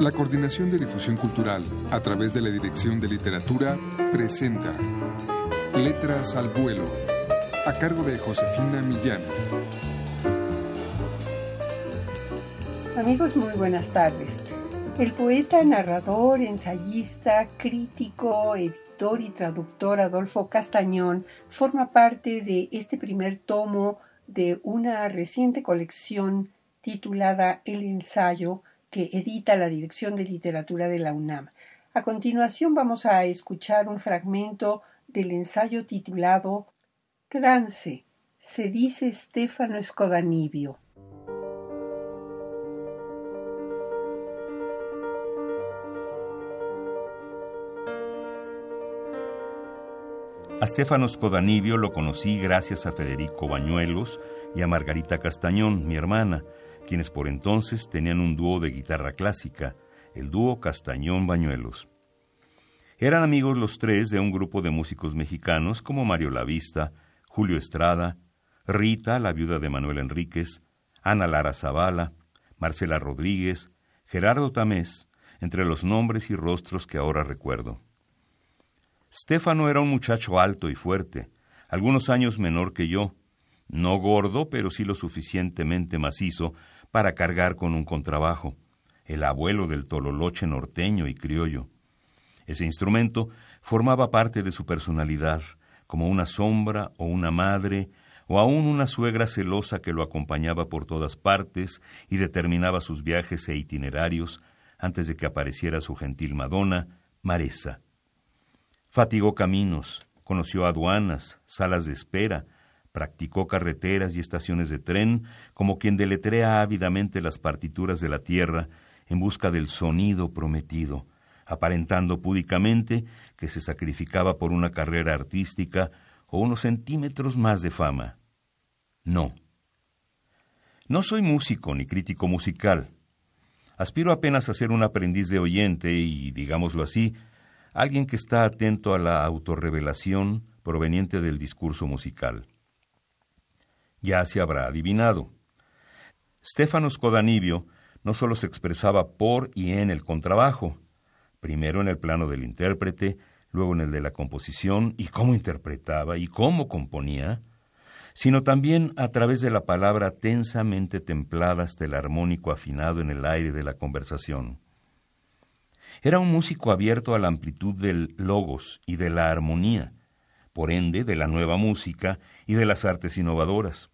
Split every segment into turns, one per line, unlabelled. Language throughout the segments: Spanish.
La Coordinación de Difusión Cultural, a través de la Dirección de Literatura, presenta Letras al Vuelo, a cargo de Josefina Millán.
Amigos, muy buenas tardes. El poeta, narrador, ensayista, crítico, editor y traductor Adolfo Castañón forma parte de este primer tomo de una reciente colección titulada El ensayo que edita la Dirección de Literatura de la UNAM. A continuación vamos a escuchar un fragmento del ensayo titulado Trance, se dice Stefano Escodanibio.
A Stefano Scodanibio lo conocí gracias a Federico Bañuelos y a Margarita Castañón, mi hermana, quienes por entonces tenían un dúo de guitarra clásica, el dúo Castañón-Bañuelos. Eran amigos los tres de un grupo de músicos mexicanos como Mario Lavista, Julio Estrada, Rita, la viuda de Manuel Enríquez, Ana Lara Zavala, Marcela Rodríguez, Gerardo Tamés, entre los nombres y rostros que ahora recuerdo. Stefano era un muchacho alto y fuerte, algunos años menor que yo, no gordo, pero sí lo suficientemente macizo para cargar con un contrabajo, el abuelo del tololoche norteño y criollo. Ese instrumento formaba parte de su personalidad, como una sombra o una madre, o aún una suegra celosa que lo acompañaba por todas partes y determinaba sus viajes e itinerarios antes de que apareciera su gentil Madonna, Maresa. Fatigó caminos, conoció aduanas, salas de espera, Practicó carreteras y estaciones de tren como quien deletrea ávidamente las partituras de la tierra en busca del sonido prometido, aparentando púdicamente que se sacrificaba por una carrera artística o unos centímetros más de fama. No. No soy músico ni crítico musical. Aspiro apenas a ser un aprendiz de oyente y, digámoslo así, alguien que está atento a la autorrevelación proveniente del discurso musical ya se habrá adivinado. Stefano Scodanibio no solo se expresaba por y en el contrabajo, primero en el plano del intérprete, luego en el de la composición y cómo interpretaba y cómo componía, sino también a través de la palabra tensamente templada hasta el armónico afinado en el aire de la conversación. Era un músico abierto a la amplitud del logos y de la armonía, por ende de la nueva música y de las artes innovadoras.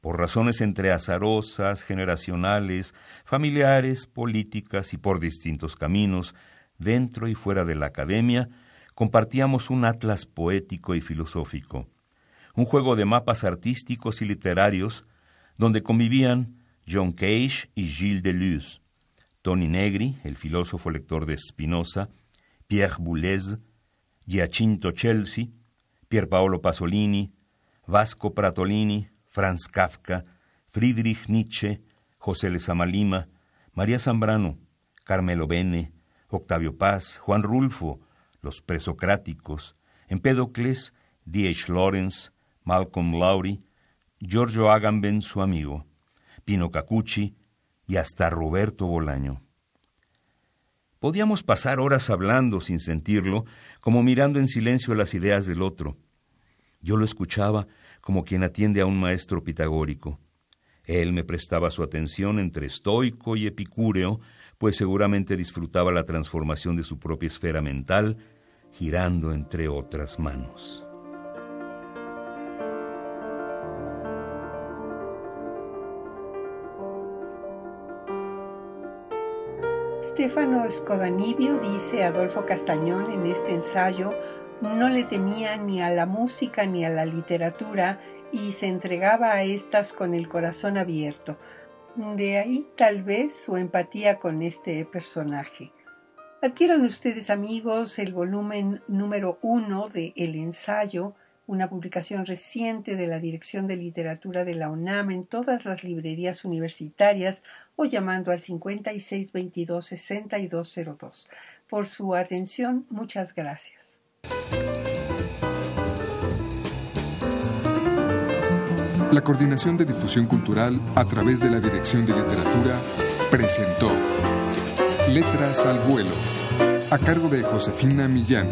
Por razones entre azarosas, generacionales, familiares, políticas y por distintos caminos, dentro y fuera de la academia, compartíamos un atlas poético y filosófico, un juego de mapas artísticos y literarios donde convivían John Cage y Gilles Deleuze, Tony Negri, el filósofo lector de Spinoza, Pierre Boulez, Giacinto Chelsea, Pier Paolo Pasolini, Vasco Pratolini, Franz Kafka, Friedrich Nietzsche, José Lezama Lima, María Zambrano, Carmelo Bene, Octavio Paz, Juan Rulfo, los presocráticos, Empédocles, D.H. Lawrence, Malcolm Lowry, Giorgio Agamben, su amigo, Pino Cacucci y hasta Roberto Bolaño. Podíamos pasar horas hablando sin sentirlo, como mirando en silencio las ideas del otro. Yo lo escuchaba como quien atiende a un maestro pitagórico. Él me prestaba su atención entre estoico y epicúreo, pues seguramente disfrutaba la transformación de su propia esfera mental, girando entre otras manos.
Stefano Scodanibio, dice Adolfo Castañón en este ensayo, no le temía ni a la música ni a la literatura y se entregaba a éstas con el corazón abierto. De ahí tal vez su empatía con este personaje. Adquieran ustedes amigos el volumen número uno de El ensayo, una publicación reciente de la Dirección de Literatura de la UNAM en todas las librerías universitarias o llamando al 5622-6202. Por su atención, muchas gracias.
La Coordinación de Difusión Cultural a través de la Dirección de Literatura presentó Letras al vuelo, a cargo de Josefina Millán.